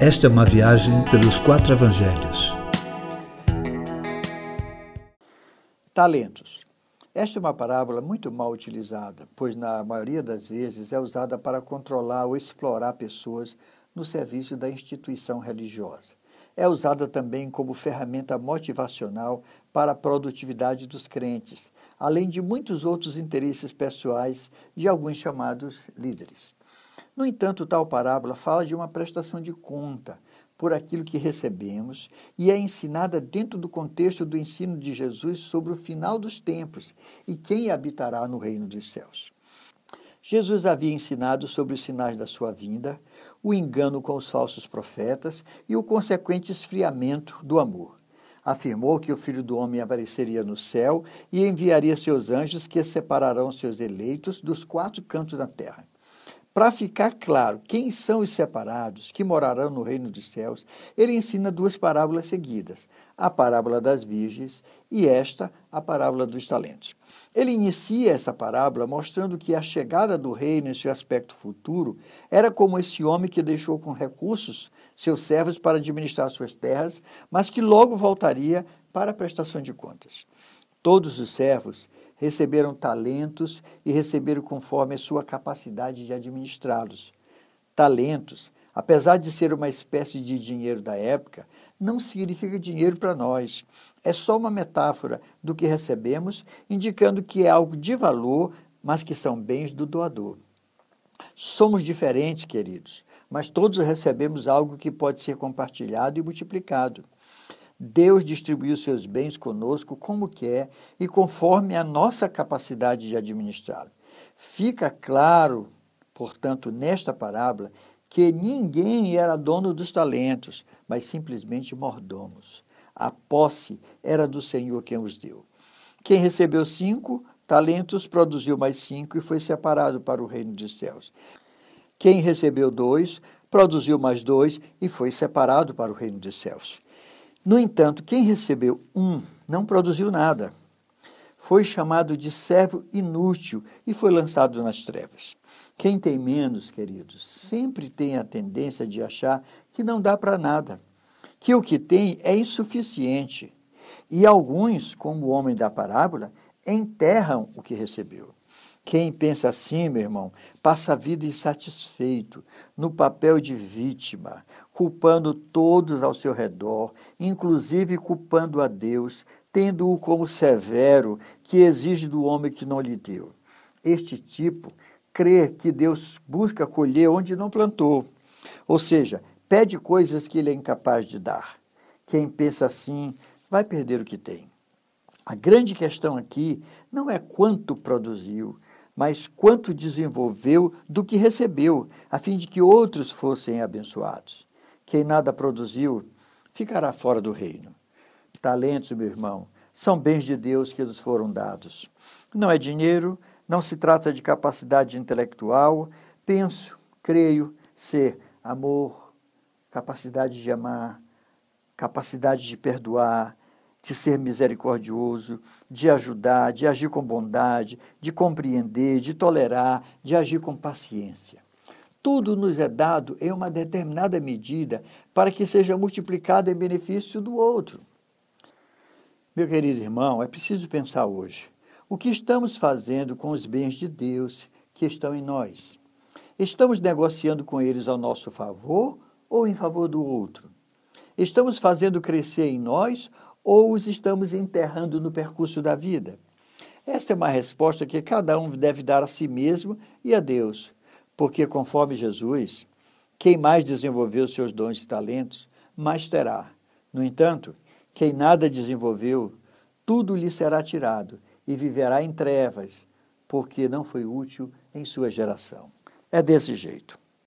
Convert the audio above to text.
Esta é uma viagem pelos quatro evangelhos. Talentos. Esta é uma parábola muito mal utilizada, pois na maioria das vezes é usada para controlar ou explorar pessoas no serviço da instituição religiosa. É usada também como ferramenta motivacional para a produtividade dos crentes, além de muitos outros interesses pessoais de alguns chamados líderes. No entanto, tal parábola fala de uma prestação de conta por aquilo que recebemos e é ensinada dentro do contexto do ensino de Jesus sobre o final dos tempos e quem habitará no reino dos céus. Jesus havia ensinado sobre os sinais da sua vinda, o engano com os falsos profetas e o consequente esfriamento do amor. Afirmou que o Filho do Homem apareceria no céu e enviaria seus anjos que separarão seus eleitos dos quatro cantos da terra. Para ficar claro quem são os separados que morarão no reino dos céus, ele ensina duas parábolas seguidas: a parábola das virgens e esta, a parábola dos talentos. Ele inicia essa parábola mostrando que a chegada do reino em seu aspecto futuro era como esse homem que deixou com recursos seus servos para administrar suas terras, mas que logo voltaria para a prestação de contas. Todos os servos receberam talentos e receberam conforme a sua capacidade de administrá-los. Talentos, apesar de ser uma espécie de dinheiro da época, não significa dinheiro para nós. É só uma metáfora do que recebemos, indicando que é algo de valor, mas que são bens do doador. Somos diferentes, queridos, mas todos recebemos algo que pode ser compartilhado e multiplicado. Deus distribuiu seus bens conosco como quer e conforme a nossa capacidade de administrá-lo. Fica claro, portanto, nesta parábola, que ninguém era dono dos talentos, mas simplesmente mordomos. A posse era do Senhor quem os deu. Quem recebeu cinco talentos produziu mais cinco e foi separado para o reino dos céus. Quem recebeu dois produziu mais dois e foi separado para o reino dos céus. No entanto, quem recebeu um não produziu nada. Foi chamado de servo inútil e foi lançado nas trevas. Quem tem menos, queridos, sempre tem a tendência de achar que não dá para nada, que o que tem é insuficiente. E alguns, como o homem da parábola, enterram o que recebeu. Quem pensa assim, meu irmão, passa a vida insatisfeito, no papel de vítima, culpando todos ao seu redor, inclusive culpando a Deus, tendo-o como severo, que exige do homem que não lhe deu. Este tipo crê que Deus busca colher onde não plantou, ou seja, pede coisas que ele é incapaz de dar. Quem pensa assim vai perder o que tem. A grande questão aqui não é quanto produziu, mas quanto desenvolveu do que recebeu, a fim de que outros fossem abençoados. Quem nada produziu ficará fora do reino. Talentos, meu irmão, são bens de Deus que nos foram dados. Não é dinheiro, não se trata de capacidade intelectual. Penso, creio, ser amor, capacidade de amar, capacidade de perdoar, de ser misericordioso, de ajudar, de agir com bondade, de compreender, de tolerar, de agir com paciência. Tudo nos é dado em uma determinada medida para que seja multiplicado em benefício do outro. Meu querido irmão, é preciso pensar hoje: o que estamos fazendo com os bens de Deus que estão em nós? Estamos negociando com eles ao nosso favor ou em favor do outro? Estamos fazendo crescer em nós ou os estamos enterrando no percurso da vida? Esta é uma resposta que cada um deve dar a si mesmo e a Deus, porque, conforme Jesus, quem mais desenvolveu seus dons e talentos, mais terá. No entanto, quem nada desenvolveu, tudo lhe será tirado e viverá em trevas, porque não foi útil em sua geração. É desse jeito.